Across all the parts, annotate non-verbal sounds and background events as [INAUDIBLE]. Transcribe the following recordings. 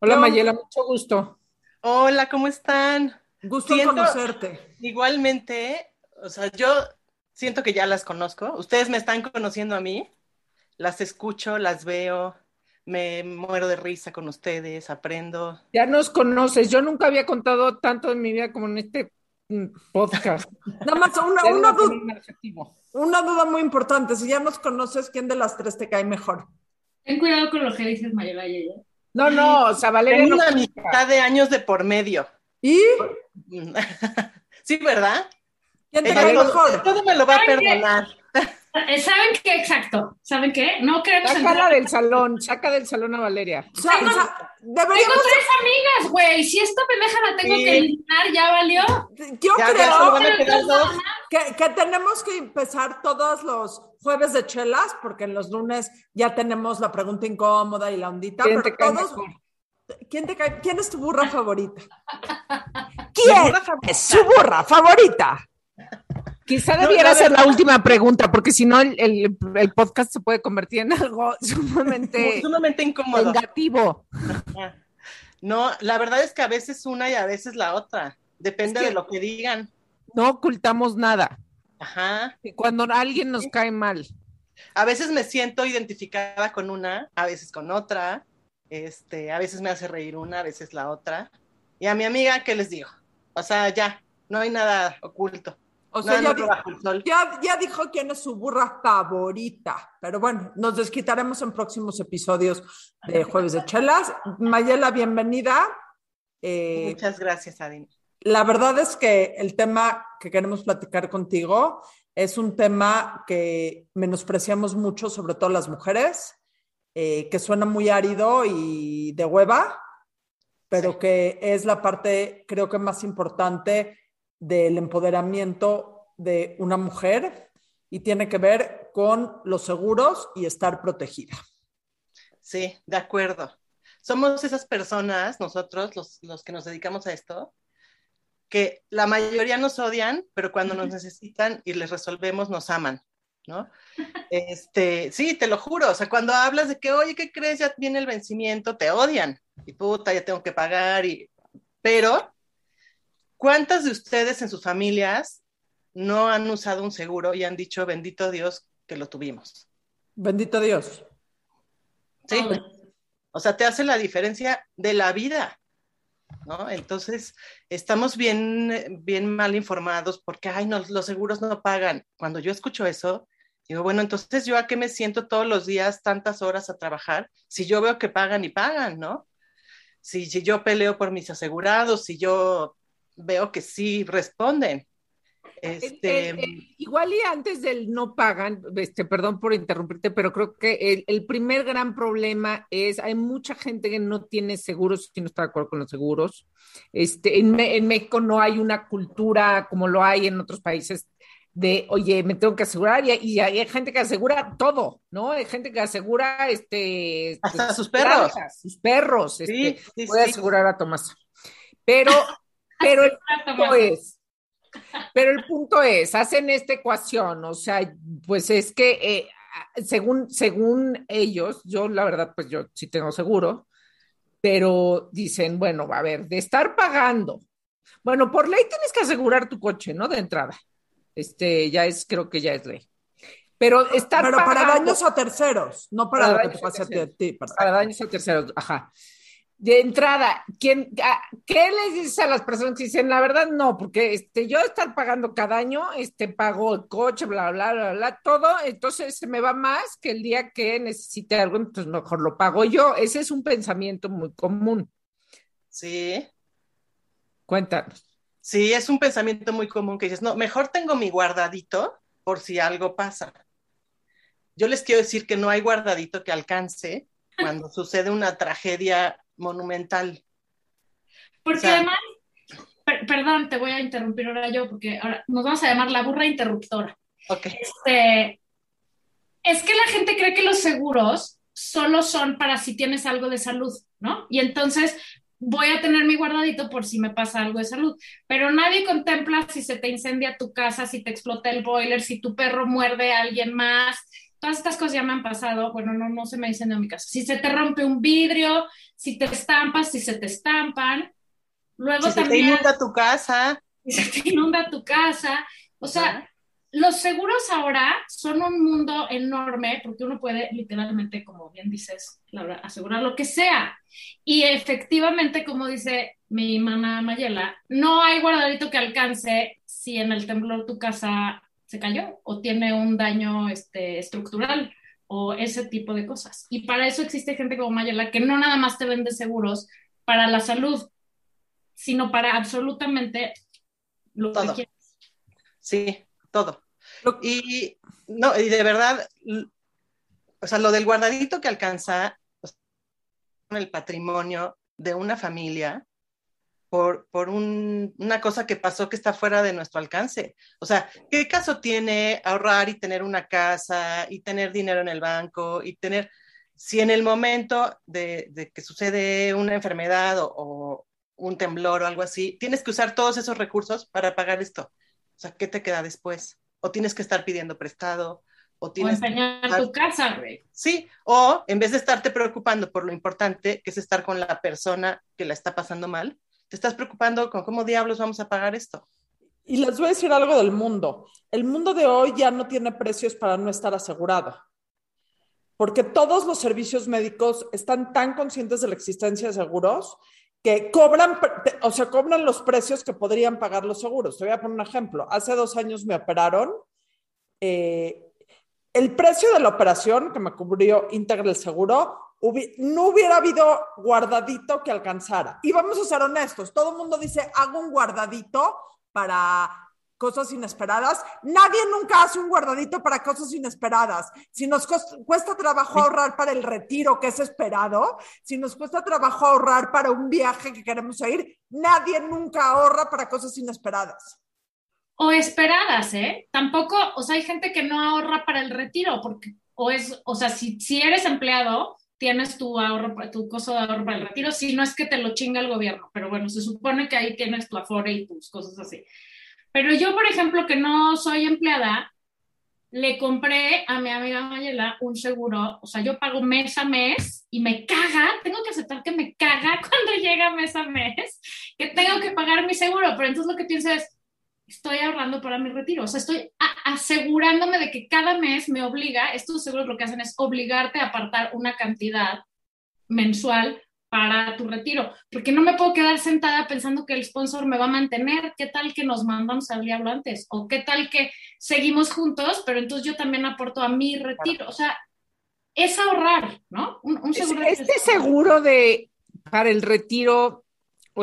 Hola Mayela, mucho gusto. Hola, ¿cómo están? Gusto conocerte. Igualmente, o sea, yo siento que ya las conozco. Ustedes me están conociendo a mí. Las escucho, las veo, me muero de risa con ustedes, aprendo. Ya nos conoces. Yo nunca había contado tanto en mi vida como en este mm, podcast. [LAUGHS] Nada más una, una, duda, una duda muy importante. Si ya nos conoces, ¿quién de las tres te cae mejor? Ten cuidado con lo que dices, Mayela y ella. No, no, o sea, Valeria. Tengo una mitad de años de por medio. ¿Y? [LAUGHS] sí, ¿verdad? ¿Quién te cae mejor? Todo me lo va a perdonar. [LAUGHS] Eh, ¿Saben qué? Exacto. ¿Saben qué? No queremos. Sácala del salón, saca del salón a Valeria. O sea, tengo, deberíamos... tengo tres amigas, güey. Si esta pendeja la tengo que eliminar, ya valió. Yo creo que, que, tenemos que empezar todos los jueves de chelas, porque en los lunes ya tenemos la pregunta incómoda y la ondita. ¿Quién te cae todos... ¿Quién, te cae? ¿Quién es tu burra favorita? [LAUGHS] ¿Quién es su burra favorita? Quizá debiera ser la última pregunta, porque si no, el, podcast se puede convertir en algo [LAUGHS] sumamente, sumamente incómodo. Negativo. No, la verdad es que a veces una y a veces la otra. Depende de lo que digan. No ocultamos nada. Ajá. Y cuando alguien nos cae mal. A veces me siento identificada con una, a veces con otra. Este, a veces me hace reír una, a veces la otra. Y a mi amiga, ¿qué les digo? O sea, ya, no hay nada oculto. O sea, ya, dijo quién es su burra favorita. Pero bueno, nos desquitaremos en próximos episodios de Jueves de Chelas. Mayela, bienvenida. Eh, Muchas gracias, Adina. La verdad es que el tema que queremos platicar contigo es un tema que menospreciamos mucho, sobre todo las mujeres, eh, que suena muy árido y de hueva, pero que es la parte, creo que más importante del empoderamiento de una mujer y tiene que ver con los seguros y estar protegida. Sí, de acuerdo. Somos esas personas, nosotros, los, que nos dedicamos a esto, que la mayoría nos odian, pero cuando nos necesitan y les resolvemos, nos aman, ¿no? [LAUGHS] Este, sí, te lo juro, o sea, cuando hablas de que, oye, ¿qué crees? Ya viene el vencimiento, te odian, y puta, ya tengo que pagar, y... pero ¿Cuántas de ustedes en sus familias no han usado un seguro y han dicho, bendito Dios, que lo tuvimos? Bendito Dios. Sí. O sea, te hace la diferencia de la vida. ¿No? Entonces, estamos bien, bien mal informados porque, ay, no, los seguros no pagan. Cuando yo escucho eso, digo, bueno, entonces yo a qué me siento todos los días tantas horas a trabajar si yo veo que pagan y pagan, ¿no? Si, si yo peleo por mis asegurados, si yo veo que sí responden. Este... igual y antes del no pagan, este, perdón por interrumpirte, pero creo que el, primer gran problema es, hay mucha gente que no tiene seguros, si no está de acuerdo con los seguros. Este, en, en México no hay una cultura como lo hay en otros países de, oye, me tengo que asegurar, y, hay gente que asegura todo, ¿no? Hay gente que asegura, este... Hasta sus perros. sus perros, este, sí, sí, asegurar a Tomás. Pero pero el punto es, pero el punto es, hacen esta ecuación, o sea, pues es que eh, según, según ellos, yo la verdad, pues yo sí tengo seguro, pero dicen, bueno, a ver, de estar pagando, bueno, por ley tienes que asegurar tu coche, ¿no? De entrada. Este, ya es, creo que ya es ley. Pero estar Pero para daños a terceros, no para, lo que te pase a ti. para daños a terceros, ajá de entrada, ¿quién, ¿qué les dices a las personas que dicen la verdad? No, porque este, yo estar pagando cada año, este, pago el coche, bla, bla, bla, bla, todo, entonces se me va más que el día que necesite algo, entonces mejor lo pago yo. Ese es un pensamiento muy común. Sí. Cuéntanos. Sí, es un pensamiento muy común que dices, no, mejor tengo mi guardadito por si algo pasa. Yo les quiero decir que no hay guardadito que alcance cuando sucede una tragedia monumental. Porque además, perdón, te voy a interrumpir ahora yo, porque ahora nos vamos a llamar la burra interruptora. Ok. Este, es que la gente cree que los seguros solo son para si tienes algo de salud, ¿no? Y entonces voy a tener mi guardadito por si me pasa algo de salud, pero nadie contempla si se te incendia tu casa, si te explota el boiler, si tu perro muerde a alguien más, todas estas cosas ya me han pasado, bueno, no, no se me dicen en mi caso. Si se te rompe un vidrio, si te estampas, si se te estampan. Luego si también. Se te inunda tu casa. Si se te inunda tu casa. O sea, los seguros ahora son un mundo enorme porque uno puede literalmente, como bien dices, Laura, asegurar lo que sea. Y efectivamente, como dice mi mamá Mayela, no hay guardadito que alcance si en el temblor tu casa se cayó o tiene un daño este, estructural o ese tipo de cosas. Y para eso existe gente como Mayela que no nada más te vende seguros para la salud, sino para absolutamente lo que quieras. Sí, todo. Y no, y de verdad, o sea, lo del guardadito que alcanza el patrimonio de una familia por, por un, una cosa que pasó que está fuera de nuestro alcance. O sea, ¿qué caso tiene ahorrar y tener una casa y tener dinero en el banco y tener, si en el momento de, de que sucede una enfermedad o, o, un temblor o algo así, tienes que usar todos esos recursos para pagar esto? O sea, ¿qué te queda después? O tienes que estar pidiendo prestado, o tienes o enseñar estar... tu casa, güey. Sí, o en vez de estarte preocupando por lo importante que es estar con la persona que la está pasando mal, te estás preocupando con cómo diablos vamos a pagar esto. Y les voy a decir algo del mundo. El mundo de hoy ya no tiene precios para no estar asegurado. Porque todos los servicios médicos están tan conscientes de la existencia de seguros que cobran, o sea, cobran los precios que podrían pagar los seguros. Te voy a poner un ejemplo. Hace dos años me operaron. Eh, el precio de la operación que me cubrió íntegra el seguro, no hubiera habido guardadito que alcanzara. Y vamos a ser honestos, todo el mundo dice, hago un guardadito para cosas inesperadas. Nadie nunca hace un guardadito para cosas inesperadas. Si nos cuesta trabajo ahorrar para el retiro que es esperado, si nos cuesta trabajo ahorrar para un viaje que queremos ir, nadie nunca ahorra para cosas inesperadas. O esperadas, ¿eh? Tampoco, o sea, hay gente que no ahorra para el retiro, porque, o es, o sea, si, si eres empleado, tienes tu ahorro, tu costo de ahorro para el retiro, si no es que te lo chinga el gobierno, pero bueno, se supone que ahí tienes tu afore y tus cosas así. Pero yo, por ejemplo, que no soy empleada, le compré a mi amiga Mayela un seguro, o sea, yo pago mes a mes y me caga, tengo que aceptar que me caga [LAUGHS] cuando llega mes a mes, que tengo que pagar mi seguro, pero entonces lo que pienso es, estoy ahorrando para mi retiro, o sea, estoy asegurándome de que cada mes me obliga, estos seguros lo que hacen es obligarte a apartar una cantidad mensual para tu retiro, porque no me puedo quedar sentada pensando que el sponsor me va a mantener, qué tal que nos mandamos al diablo antes, o qué tal que seguimos juntos, pero entonces yo también aporto a mi retiro, o sea, es ahorrar, ¿no? Un, un seguro este seguro de para el retiro,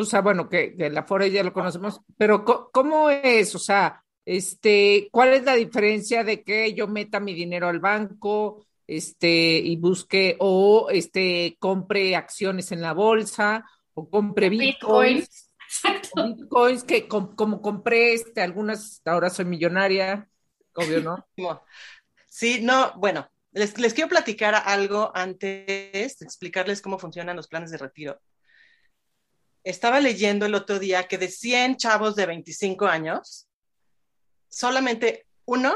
o sea, bueno, que, que la Fore ya lo conocemos, pero ¿cómo es? O sea, este, ¿cuál es la diferencia de que yo meta mi dinero al banco? este, y busque o este, compre acciones en la bolsa o compre bitcoins. Bitcoins que como compré este, algunas, ahora soy millonaria, obvio, ¿no? [LAUGHS] Sí, no, bueno, les, les quiero platicar algo antes de explicarles cómo funcionan los planes de retiro. Estaba leyendo el otro día que de 100 chavos de 25 años, solamente uno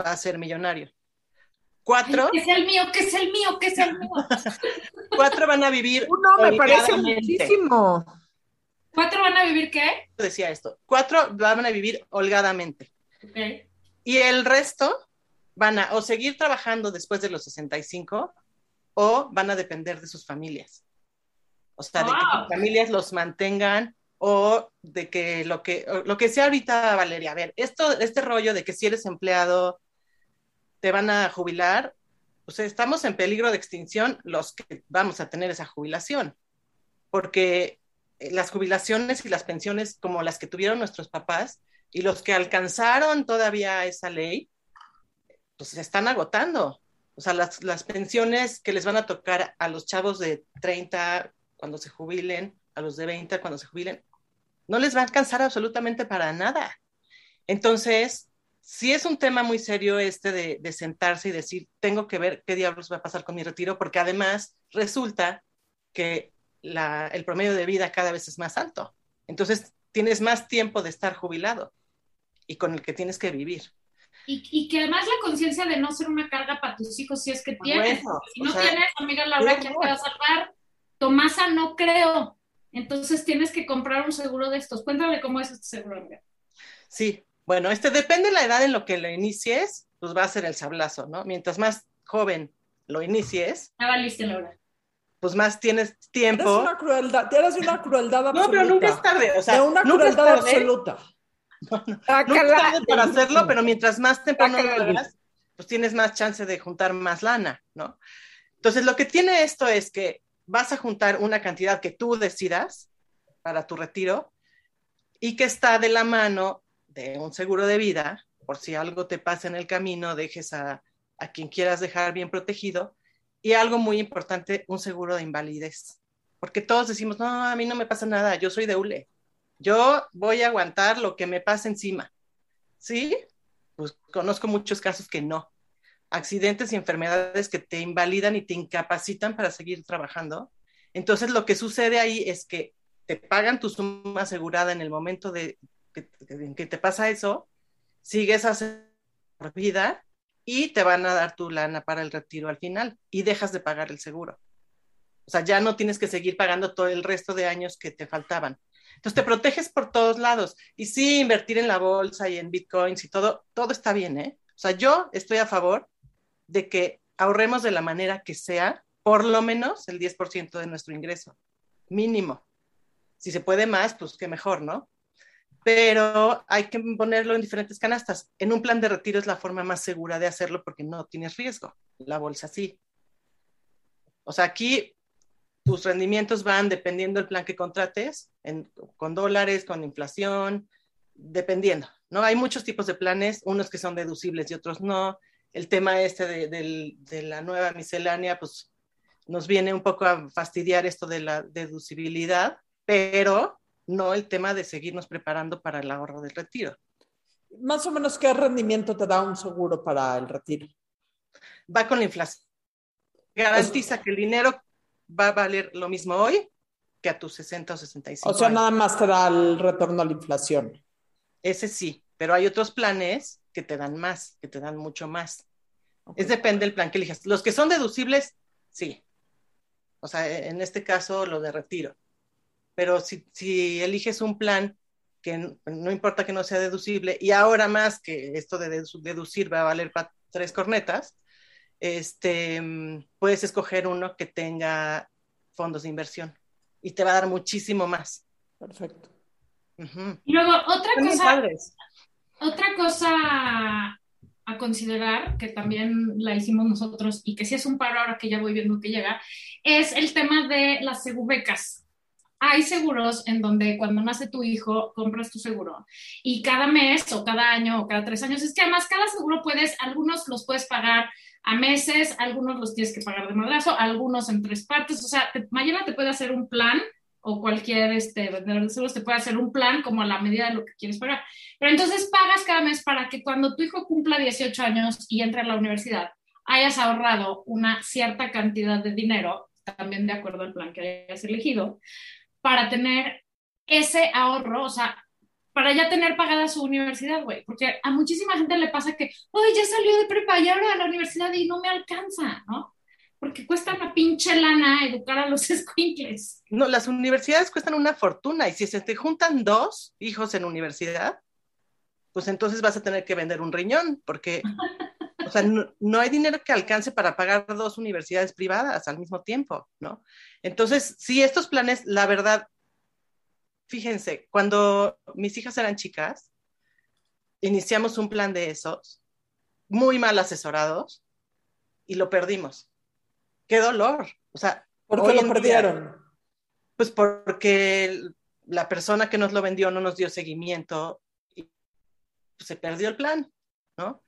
va a ser millonario. Cuatro. ¿Qué es el mío? ¿Qué es el mío? ¿Qué es el mío? [LAUGHS] Cuatro van a vivir. Uno me parece muchísimo. ¿Cuatro van a vivir qué? Decía esto. Cuatro van a vivir holgadamente. Okay. Y el resto van a o seguir trabajando después de los 65 o van a depender de sus familias. O sea, wow. de que sus familias los mantengan o de que lo que lo que sea ahorita Valeria, a ver, esto este rollo de que si eres empleado te van a jubilar, o sea, estamos en peligro de extinción los que vamos a tener esa jubilación, porque eh, las jubilaciones y las pensiones como las que tuvieron nuestros papás y los que alcanzaron todavía esa ley, pues se están agotando. O sea, las, las pensiones que les van a tocar a los chavos de 30 cuando se jubilen, a los de 20 cuando se jubilen, no les va a alcanzar absolutamente para nada. Entonces, sí es un tema muy serio este de, de, sentarse y decir, tengo que ver qué diablos va a pasar con mi retiro, porque además resulta que la, el promedio de vida cada vez es más alto. Entonces, tienes más tiempo de estar jubilado y con el que tienes que vivir. Y, que además la conciencia de no ser una carga para tus hijos si es que tienes. si no tienes, amiga Laura, ¿quién te va a salvar? Tomasa, no creo. Entonces tienes que comprar un seguro de estos. Cuéntame cómo es este seguro, amiga. Sí, bueno, este depende de la edad en lo que lo inicies, pues va a ser el sablazo, ¿no? Mientras más joven lo inicies. Ya valiste, Laura. Pues más tienes tiempo. Tienes una crueldad, tienes una crueldad absoluta. No, pero nunca es tarde, o sea, de una crueldad absoluta. No, no, [LAUGHS] nunca es tarde para hacerlo, pero mientras más temprano lo hagas, pues tienes más chance de juntar más lana, ¿no? Entonces, lo que tiene esto es que vas a juntar una cantidad que tú decidas para tu retiro y que está de la mano de un seguro de vida, por si algo te pasa en el camino, dejes a, a quien quieras dejar bien protegido. Y algo muy importante, un seguro de invalidez. Porque todos decimos, no, a mí no me pasa nada, yo soy de ULE. Yo voy a aguantar lo que me pasa encima. ¿Sí? Pues conozco muchos casos que no. Accidentes y enfermedades que te invalidan y te incapacitan para seguir trabajando. Entonces lo que sucede ahí es que te pagan tu suma asegurada en el momento de, en que te pasa eso, sigues haciendo vida y te van a dar tu lana para el retiro al final y dejas de pagar el seguro. O sea, ya no tienes que seguir pagando todo el resto de años que te faltaban. Entonces te proteges por todos lados. Y sí, invertir en la bolsa y en bitcoins y todo, todo está bien, ¿eh? O sea, yo estoy a favor de que ahorremos de la manera que sea, por lo menos el 10% de nuestro ingreso, mínimo. Si se puede más, pues qué mejor, ¿no? pero hay que ponerlo en diferentes canastas. En un plan de retiro es la forma más segura de hacerlo porque no tienes riesgo. La bolsa sí. O sea, aquí tus rendimientos van dependiendo del plan que contrates, con dólares, con inflación, dependiendo. ¿no? Hay muchos tipos de planes, unos que son deducibles y otros no. El tema este de, de la nueva miscelánea, pues nos viene un poco a fastidiar esto de la deducibilidad, pero no el tema de seguirnos preparando para el ahorro del retiro. Más o menos, ¿qué rendimiento te da un seguro para el retiro? Va con la inflación. Garantiza que el dinero va a valer lo mismo hoy que a tus 60 o 65. O sea, nada más te da el retorno a la inflación. Ese sí, pero hay otros planes que te dan más, que te dan mucho más. Es depende del plan que elijas. Los que son deducibles, sí. O sea, en este caso, lo de retiro pero si, eliges un plan que no importa que no sea deducible, y ahora más que esto de deducir va a valer para tres cornetas, este, puedes escoger uno que tenga fondos de inversión y te va a dar muchísimo más. Perfecto. Y luego, otra cosa, otra cosa a considerar, que también la hicimos nosotros y que sí es un paro ahora que ya voy viendo que llega, es el tema de las segubecas. Hay seguros en donde cuando nace tu hijo compras tu seguro y cada mes o cada año o cada tres años, es que además cada seguro puedes, algunos los puedes pagar a meses, algunos los tienes que pagar de madrazo, algunos en tres partes, o sea, te, te puede hacer un plan o cualquier este, vendedor de seguros te puede hacer un plan como a la medida de lo que quieres pagar. Pero entonces pagas cada mes para que cuando tu hijo cumpla 18 años y entre a la universidad, hayas ahorrado una cierta cantidad de dinero, también de acuerdo al plan que hayas elegido, para tener ese ahorro, o sea, para ya tener pagada su universidad, güey, porque a muchísima gente le pasa que, oye, ya salió de prepa y ahora a la universidad y no me alcanza, ¿no? Porque cuesta una pinche lana educar a los [LAUGHS] escuincles. No, las universidades cuestan una fortuna y si se te juntan dos hijos en universidad, pues entonces vas a tener que vender un riñón, porque o sea, no, no, hay dinero que alcance para pagar dos universidades privadas al mismo tiempo, ¿no? Entonces, sí, estos planes, la verdad, fíjense, cuando mis hijas eran chicas, iniciamos un plan de esos, muy mal asesorados, y lo perdimos. ¡Qué dolor! O sea, ¿por qué lo perdieron? pues porque la persona que nos lo vendió no nos dio seguimiento y se perdió el plan, ¿no?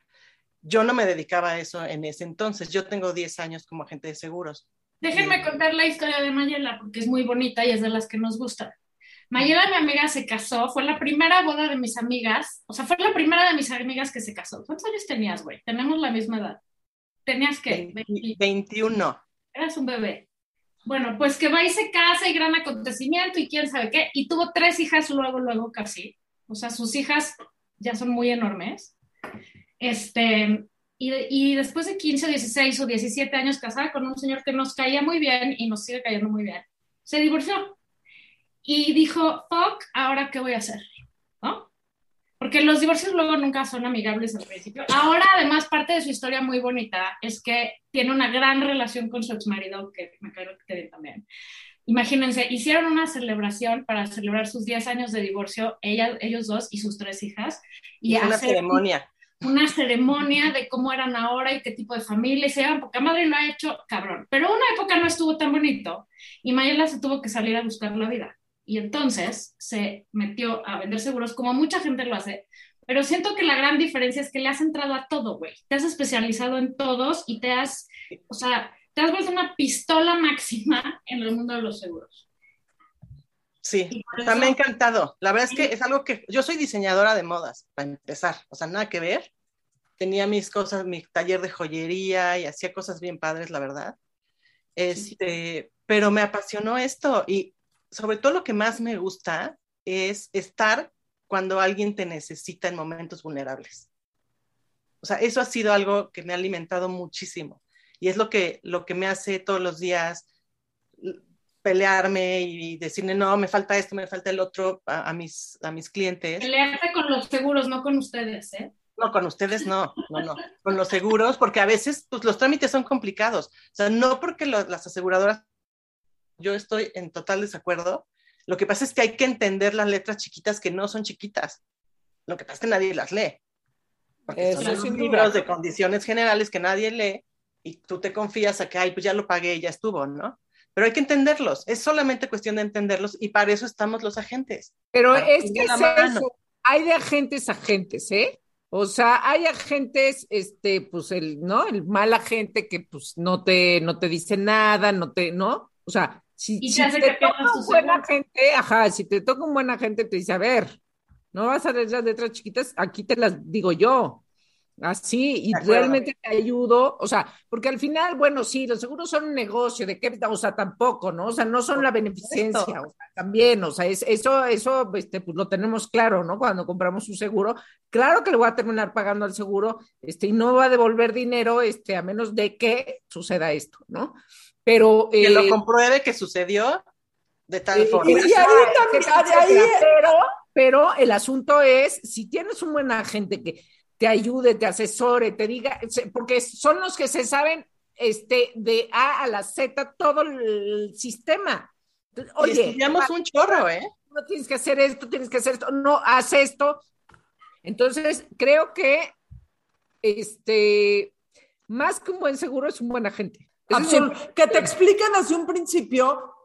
Yo no me dedicaba a eso en ese entonces. Yo tengo 10 años como agente de seguros. Déjenme contar la historia de Mayela porque es muy bonita y es de las que nos gusta. Mayela, mi amiga, se casó, fue la primera boda de mis amigas, o sea, fue la primera de mis amigas que se casó. ¿Cuántos años tenías, güey? Tenemos la misma edad. ¿Tenías qué? 21. Eras un bebé. Bueno, pues que va y se casa y gran acontecimiento y quién sabe qué. Y tuvo tres hijas luego, luego casi. O sea, sus hijas ya son muy enormes. Este, y, y, después de 15, 16 o 17 años casada con un señor que nos caía muy bien y nos sigue cayendo muy bien, se divorció. Y dijo, fuck, ¿ahora qué voy a hacer? Porque los divorcios luego nunca son amigables al principio. Ahora, además, parte de su historia muy bonita es que tiene una gran relación con su ex marido, que me cae que también. Imagínense, hicieron una celebración para celebrar sus 10 años de divorcio, ella, ellos dos y sus tres hijas. Y una ceremonia. Una ceremonia de cómo eran ahora y qué tipo de familia. Y se llaman, porque madre lo ha hecho cabrón. Pero una época no estuvo tan bonito y Mayela se tuvo que salir a buscar la vida. Y entonces se metió a vender seguros, como mucha gente lo hace. Pero siento que la gran diferencia es que le has entrado a todo, güey. Te has especializado en todos y te has, o sea, te has vuelto una pistola [LAUGHS] máxima en el mundo de los seguros. Sí, está me ha encantado. La verdad es que es algo que yo soy diseñadora de modas, para empezar, o sea, nada que ver. Tenía mis cosas, mi taller de joyería y hacía cosas bien padres, la verdad. Este, pero me apasionó esto y sobre todo lo que más me gusta es estar cuando alguien te necesita en momentos vulnerables. O sea, eso ha sido algo que me ha alimentado muchísimo y es lo que, lo que me hace todos los días pelearme y decirle, no, me falta esto, me falta el otro a, mis, a mis clientes. Pelearse con los seguros, no con ustedes, ¿eh? No, con ustedes no, no, no, con los seguros, porque a veces pues, los trámites son complicados. O sea, no porque las aseguradoras, yo estoy en total desacuerdo. Lo que pasa es que hay que entender las letras chiquitas que no son chiquitas. Lo que pasa es que nadie las lee. Porque son libros de condiciones generales que nadie lee y tú te confías a que, ay, pues ya lo pagué, ya estuvo, ¿no? Pero hay que entenderlos, es solamente cuestión de entenderlos y para eso estamos los agentes. Pero es que es eso. hay de agentes a agentes, ¿eh? O sea, hay agentes, este, pues el, ¿no? El mal agente que pues no te, no te dice nada, no te, ¿no? O sea, si, te toca un buen agente, ajá, si te toca un buen agente, te dice, a ver, no vas a leer las letras chiquitas, aquí te las digo yo. Así, y realmente te ayudo, o sea, porque al final, bueno, sí, los seguros son un negocio, ¿de qué? O sea, tampoco, ¿no? O sea, no son la beneficencia, o sea, también, o sea, es, eso, eso, este, pues lo tenemos claro, ¿no? Cuando compramos un seguro, claro que le voy a terminar pagando al seguro, este, y no va a devolver dinero, este, a menos de que suceda esto, ¿no? Pero... Que lo eh, compruebe que sucedió de tal forma. Y, ahí también, pero, pero el asunto es, si tienes un buen agente que te ayude, te asesore, te diga, porque son los que se saben este, de A a la Z todo el sistema. Oye, estudiamos un chorro, ¿eh? No tienes que hacer esto, tienes que hacer esto, no, haz esto. Entonces, creo que este, más que un buen seguro es un buen agente. Que te expliquen desde un principio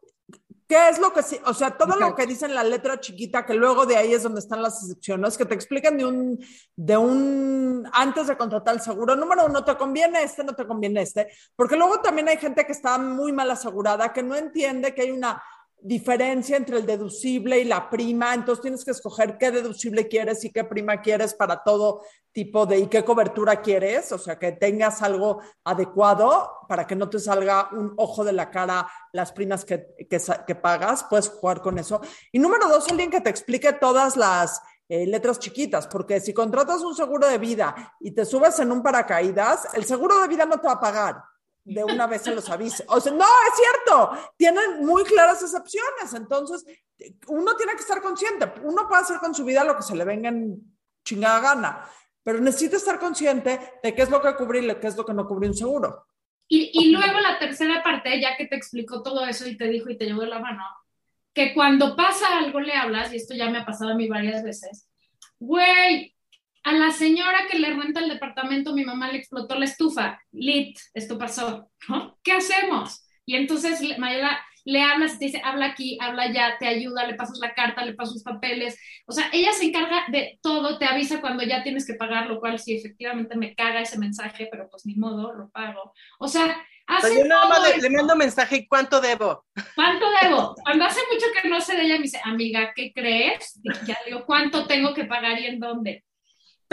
¿Qué es lo que sí? O sea, todo lo que dice en la letra chiquita, que luego de ahí es donde están las excepciones, que te explican de un, de un, antes de contratar el seguro, número uno, te conviene este, no te conviene este, porque luego también hay gente que está muy mal asegurada, que no entiende que hay una diferencia entre el deducible y la prima, entonces tienes que escoger qué deducible quieres y qué prima quieres para todo tipo de y qué cobertura quieres, o sea, que tengas algo adecuado para que no te salga un ojo de la cara las primas que, que, pagas, puedes jugar con eso. Y número dos, alguien que te explique todas las eh, letras chiquitas, porque si contratas un seguro de vida y te subes en un paracaídas, el seguro de vida no te va a pagar de una vez se los avise. O sea, no, es cierto, tienen muy claras excepciones, entonces uno tiene que estar consciente, uno puede hacer con su vida lo que se le venga en chingada gana, pero necesita estar consciente de qué es lo que cubrir y qué es lo que no cubrir un seguro. Y, y luego la tercera parte, ya que te explicó todo eso y te dijo y te llevó la mano, que cuando pasa algo le hablas, y esto ya me ha pasado a mí varias veces, güey, a la señora que le renta el departamento, mi mamá le explotó la estufa. Lit, esto pasó, ¿no? ¿Qué hacemos? Y entonces Mayela le hablas, te dice, habla aquí, habla allá, te ayuda, le pasas la carta, le pasas los papeles. O sea, ella se encarga de todo, te avisa cuando ya tienes que pagar, lo cual sí, efectivamente me caga ese mensaje, pero pues ni modo, lo pago. O sea, hace yo nada más le, mando mensaje y cuánto debo. ¿Cuánto debo? Cuando hace mucho que no sé de ella, me dice, amiga, ¿qué crees? ya digo, ¿cuánto tengo que pagar y en dónde?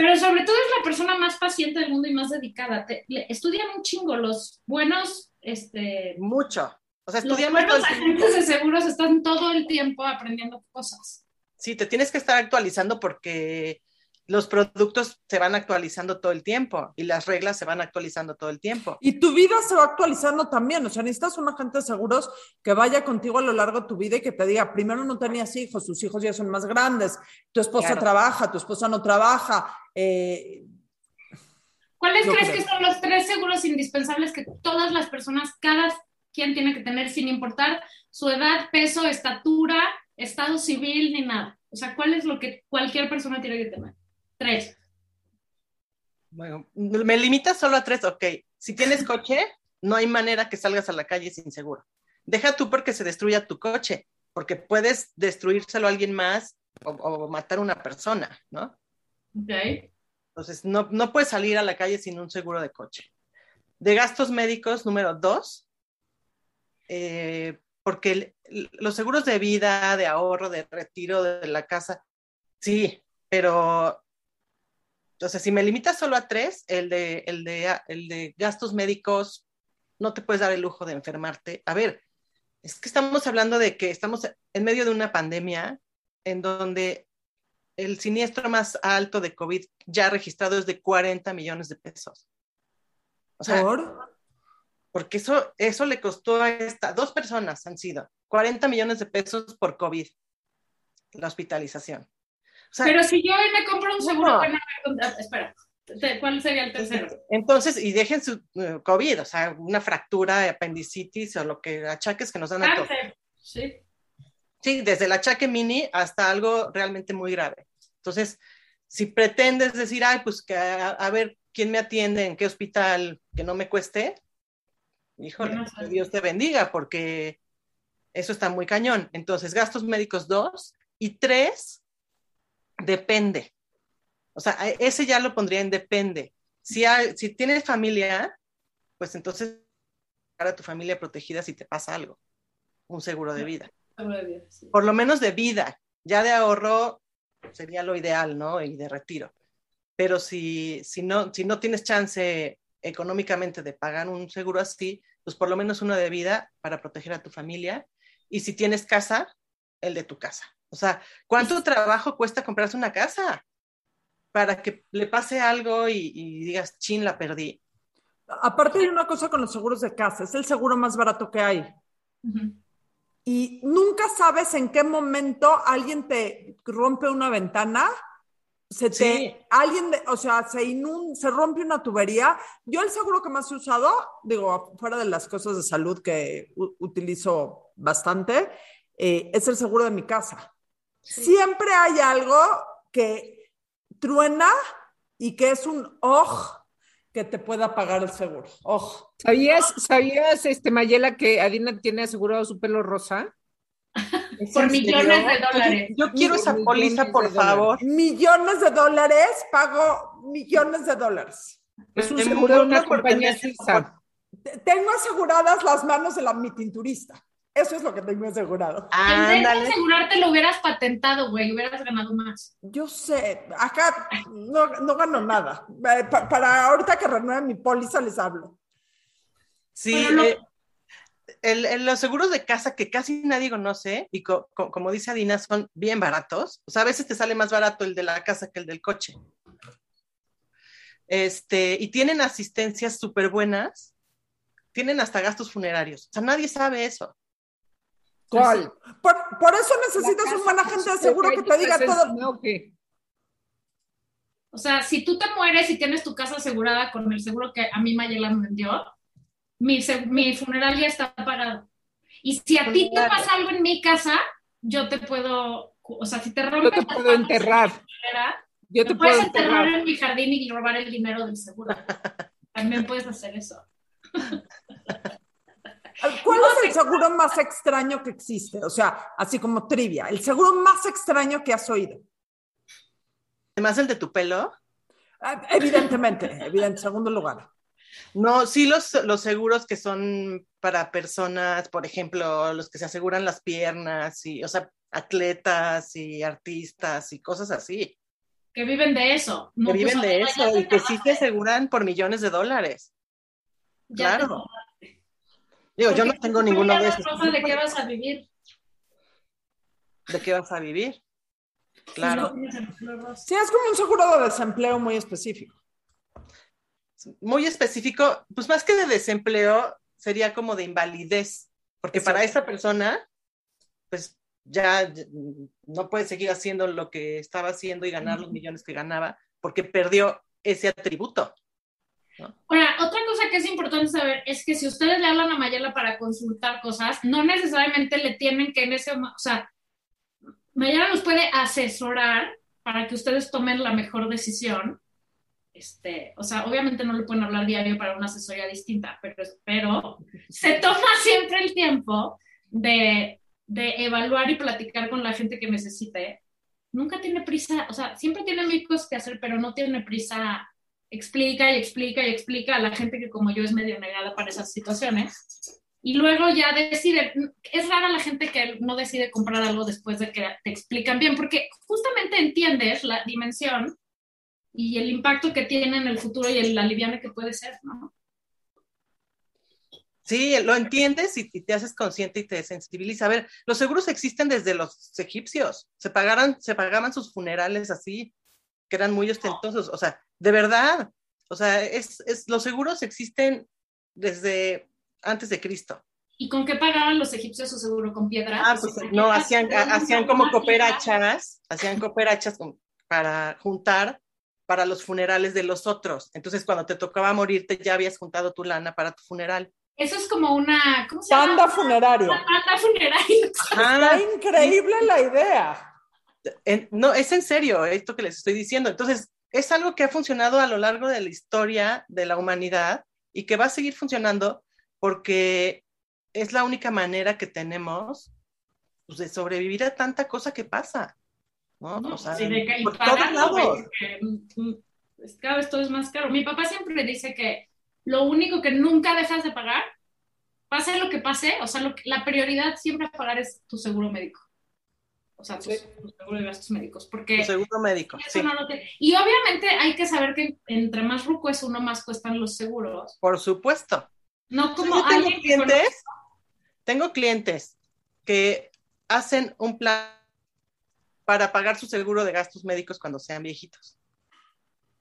Pero sobre todo es la persona más paciente del mundo y más dedicada. estudian un chingo los buenos, este... Mucho. O sea, estudian los buenos agentes de seguros están todo el tiempo aprendiendo cosas. Sí, te tienes que estar actualizando porque los productos se van actualizando todo el tiempo y las reglas se van actualizando todo el tiempo. Y tu vida se va actualizando también, o sea, necesitas un agente de seguros que vaya contigo a lo largo de tu vida y que te diga, primero no tenías hijos, tus hijos ya son más grandes, tu esposa trabaja, tu esposa no trabaja. Eh, ¿Cuáles crees que son los tres seguros indispensables que todas las personas, cada quien tiene que tener sin importar su edad, peso, estatura, estado civil ni nada? O sea, ¿cuál es lo que cualquier persona tiene que tener? Tres. Bueno, me limitas solo a tres, ok. Si tienes coche, no hay manera que salgas a la calle sin seguro. Deja tú porque se destruya tu coche, porque puedes destruírselo a alguien más o, matar a una persona, ¿no? Ok. Entonces, no, no puedes salir a la calle sin un seguro de coche. De gastos médicos, número dos, eh, porque los seguros de vida, de ahorro, de retiro de la casa, sí, pero entonces, si me limitas solo a tres, el de, el de, el de gastos médicos, no te puedes dar el lujo de enfermarte. A ver, es que estamos hablando de que estamos en medio de una pandemia en donde el siniestro más alto de COVID ya registrado es de 40 millones de pesos. O sea, ¿Por? Porque eso, eso le costó a esta, dos personas han sido 40 millones de pesos por COVID, la hospitalización. Pero si yo me compro un seguro, bueno, espera, ¿cuál sería el tercero? Entonces, y dejen su eh, COVID, o sea, una fractura, apendicitis o lo que achaques que nos dan a todos. Sí. Sí, desde el achaque mini hasta algo realmente muy grave. Entonces, si pretendes decir, ay, pues que a, ver quién me atiende, en qué hospital, que no me cueste, híjole, que Dios te bendiga, porque eso está muy cañón. Entonces, gastos médicos dos y tres, depende. O sea, ese ya lo pondría en depende. Si, si tienes familia, pues entonces para tu familia protegida si te pasa algo. Un seguro de vida. Por lo menos de vida. Ya de ahorro sería lo ideal, ¿no? Y de retiro. Pero si, si, no, si no tienes chance económicamente de pagar un seguro así, pues por lo menos uno de vida para proteger a tu familia. Y si tienes casa, el de tu casa. O sea, ¿cuánto trabajo cuesta comprarse una casa? Para que le pase algo y, digas, chin, la perdí. Aparte hay una cosa con los seguros de casa, es el seguro más barato que hay. Y nunca sabes en qué momento alguien te rompe una ventana, se te, alguien, o sea, se, se rompe una tubería. Yo el seguro que más he usado, digo, fuera de las cosas de salud que utilizo bastante, eh, es el seguro de mi casa. Siempre hay algo que truena y que es un oj que te pueda pagar el seguro. Oj. ¿Sabías, ¿Sabías, este, Mayela, que Adina tiene asegurado su pelo rosa? [LAUGHS] Por millones de dólares. Yo quiero esa póliza, por favor. Millones de dólares, pago millones de dólares. Es un seguro de una compañía suiza. Tengo aseguradas las manos de la mi tinturista. Eso es lo que tengo asegurado. En vez de asegurarte lo hubieras patentado, güey, hubieras ganado más. Yo sé, acá no, no gano nada. Eh, para ahorita que renueve mi póliza les hablo. Sí, eh, los seguros de casa que casi nadie conoce y como dice Adina son bien baratos. O sea, a veces te sale más barato el de la casa que el del coche. Este, y tienen asistencias súper buenas. Tienen hasta gastos funerarios. O sea, nadie sabe eso. ¿Cuál? Por, eso necesitas un buen agente de seguro que te diga todo. O sea, si tú te mueres y tienes tu casa asegurada con el seguro que a mí Mayela me vendió, mi, mi funeral ya está pagado. Y si a ti te pasa algo en mi casa, yo te puedo, o sea, si te rompes... Yo te puedo enterrar. yo te puedo enterrar en mi jardín y robar el dinero del seguro. [LAUGHS] También puedes hacer eso. [LAUGHS] ¿Cuál es el seguro más extraño que existe? O sea, así como trivia, el seguro más extraño que has oído. Además el de tu pelo. Ah, evidentemente, evidente, en segundo lugar. No, sí los, los seguros que son para personas, por ejemplo, los que se aseguran las piernas, y, o sea, atletas y artistas y cosas así. Que viven de eso. que viven de eso y que sí se aseguran por millones de dólares. claro. Digo, yo no tengo ninguno de esos. ¿De qué vas a vivir? ¿De qué vas a vivir? Claro. Sí, es como un seguro de desempleo muy específico. Muy específico, pues más que de desempleo, sería como de invalidez, porque para esa persona, pues ya no puede seguir haciendo lo que estaba haciendo y ganar los millones que ganaba, porque perdió ese atributo. Ahora, otra cosa que es importante saber es que si ustedes le hablan a Mayela para consultar cosas, no necesariamente le tienen que en ese, o sea, Mayela los puede asesorar para que ustedes tomen la mejor decisión. Este, o sea, obviamente no le pueden hablar diario para una asesoría distinta, pero, pero se toma [LAUGHS] siempre el tiempo de, de evaluar y platicar con la gente que necesite. Nunca tiene prisa, o sea, siempre tiene mil cosas que hacer, pero no tiene prisa explica y explica y explica a la gente que como yo es medio negada para esas situaciones. Y luego ya decide, es rara la gente que no decide comprar algo después de que te explican bien, porque justamente entiendes la dimensión y el impacto que tiene en el futuro y el aliviane que puede ser, ¿no? Sí, lo entiendes y, te haces consciente y te sensibiliza. A ver, los seguros existen desde los egipcios. Se, pagaron, se pagaban sus funerales así, que eran muy ostentosos. O sea, de verdad. O sea, es, los seguros existen desde antes de Cristo. ¿Y con qué pagaban los egipcios su seguro? ¿Con piedra? Ah, pues no, hacían, hacían como cooperachas, hacían cooperachas para juntar para los funerales de los otros. Entonces, cuando te tocaba morirte, ya habías juntado tu lana para tu funeral. Eso es como una, ¿cómo se llama? Panda funerario. Panda funerario. Está increíble la idea. No, es en serio esto que les estoy diciendo. Entonces, es algo que ha funcionado a lo largo de la historia de la humanidad y que va a seguir funcionando porque es la única manera que tenemos pues, de sobrevivir a tanta cosa que pasa. ¿no? o sea, por todos lados. Mm, mm, cada vez todo es más caro. Mi papá siempre dice que lo único que nunca dejas de pagar, pase lo que pase, o sea, la prioridad siempre a pagar es tu seguro médico o sea, tus, seguro de gastos médicos, porque... seguro médico, sí. y obviamente hay que saber que entre más ruco es uno, más cuestan los seguros. Por supuesto. No como tengo clientes, tengo clientes que hacen un plan para pagar su seguro de gastos médicos cuando sean viejitos.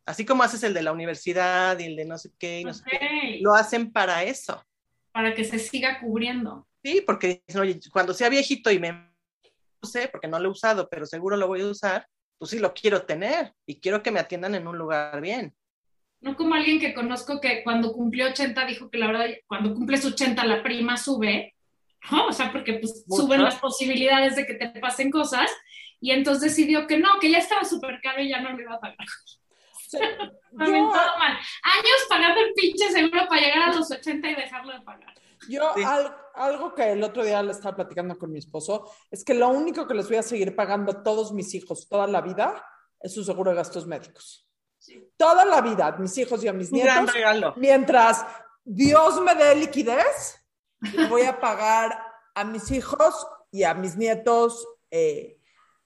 Así como haces el de la universidad y el de no sé qué, no sé qué, lo hacen para eso. Para que se siga cubriendo. Sí, porque oye, cuando sea viejito y me sé porque no lo he usado, pero seguro lo voy a usar, pues sí lo quiero tener y quiero que me atiendan en un lugar bien. No como alguien que conozco que cuando cumplió 80 dijo que la verdad, cuando cumples 80 la prima sube, ¿no? O sea, porque pues suben las posibilidades de que te pasen cosas y entonces decidió que no, que ya estaba súper caro y ya no lo iba a pagar. [LAUGHS] mal. Años pagando el pinche seguro para llegar a los 80 y dejarlo de pagar. Yo, algo que el otro día le estaba platicando con mi esposo, es que lo único que les voy a seguir pagando a todos mis hijos toda la vida es su seguro de gastos médicos. Toda la vida, a mis hijos y a mis nietos. Mientras Dios me dé liquidez, voy a pagar a mis hijos y a mis nietos eh,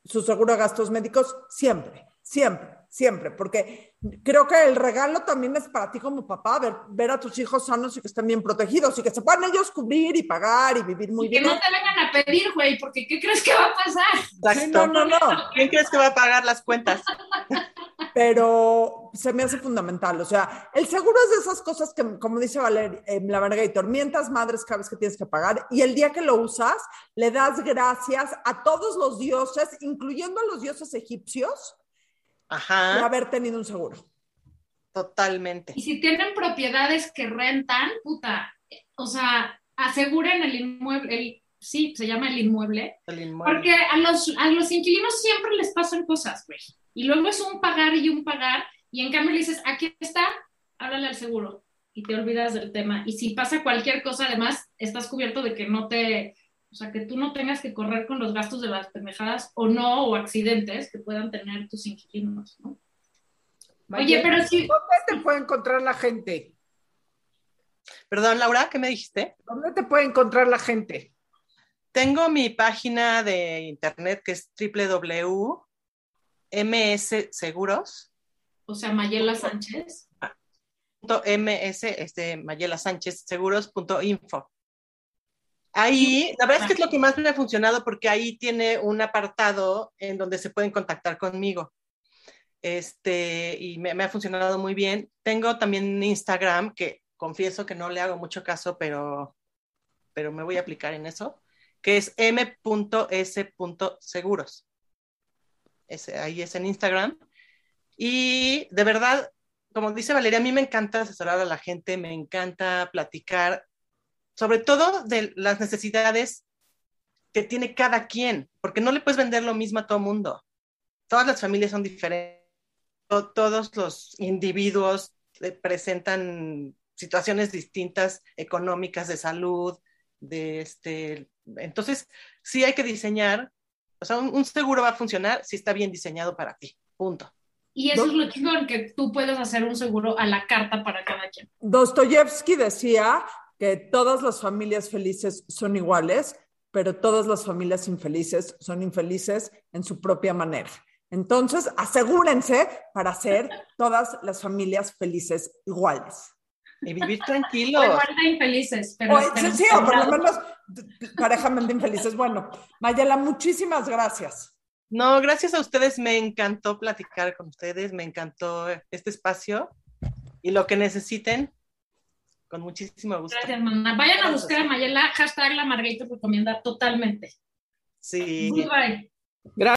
su seguro de gastos médicos siempre, siempre siempre, porque creo que el regalo también es para ti como papá, ver, ver a tus hijos sanos y que estén bien protegidos y que se puedan ellos cubrir y pagar y vivir muy bien. Que no te vengan a pedir, güey, porque ¿qué crees que va a pasar? no, no, no. [LAUGHS] ¿Quién crees que va a pagar las cuentas? [LAUGHS] Pero se me hace fundamental, o sea, el seguro es de esas cosas que, como dice Valer, eh, la Margator, mientas madres cada vez que tienes que pagar y el día que lo usas, le das gracias a todos los dioses, incluyendo a los dioses egipcios, Ajá. de haber tenido un seguro. Totalmente. Y si tienen propiedades que rentan, puta, o sea, aseguren el inmueble, sí, se llama el inmueble, el inmueble. porque a los, a los inquilinos siempre les pasan cosas, güey. Y luego es un pagar y un pagar, y en cambio le dices, aquí está, háblale al seguro, y te olvidas del tema. Y si pasa cualquier cosa, además, estás cubierto de que no te, o sea, que tú no tengas que correr con los gastos de las pendejadas o no, o accidentes que puedan tener tus inquilinos, ¿no? Oye, pero si... ¿Dónde te puede encontrar la gente? Perdón, Laura, ¿qué me dijiste? ¿Dónde te puede encontrar la gente? Tengo mi página de internet que es www.msseguros. O sea, Mayela Sánchez. .ms, este, Mayela Sánchez, seguros.info. Ahí, la verdad es que es lo que más me ha funcionado porque ahí tiene un apartado en donde se pueden contactar conmigo. Este, y me, ha funcionado muy bien. Tengo también Instagram, que confieso que no le hago mucho caso, pero, pero me voy a aplicar en eso, que es m.s.seguros. Ese, ahí es en Instagram. Y de verdad, como dice Valeria, a mí me encanta asesorar a la gente, me encanta platicar, sobre todo de las necesidades que tiene cada quien, porque no le puedes vender lo mismo a todo mundo. Todas las familias son diferentes todos los individuos eh, presentan situaciones distintas económicas, de salud, de este, entonces sí hay que diseñar, o sea, un, seguro va a funcionar si está bien diseñado para ti, punto. Y eso es lo chingón, que tú puedes hacer un seguro a la carta para cada quien. Dostoyevsky decía que todas las familias felices son iguales, pero todas las familias infelices son infelices en su propia manera. Entonces, asegúrense para hacer [LAUGHS] todas las familias felices iguales. Y vivir tranquilos. Igual de infelices, pero. sí, sí, o por lo menos parejamente infelices. Bueno, Mayela, muchísimas gracias. No, gracias a ustedes. Me encantó platicar con ustedes. Me encantó este espacio. Y lo que necesiten, con muchísimo gusto. Gracias, mamá. Vayan a buscar a Mayela. Hashtag la Margarita recomienda totalmente. Sí. Bye. Gracias.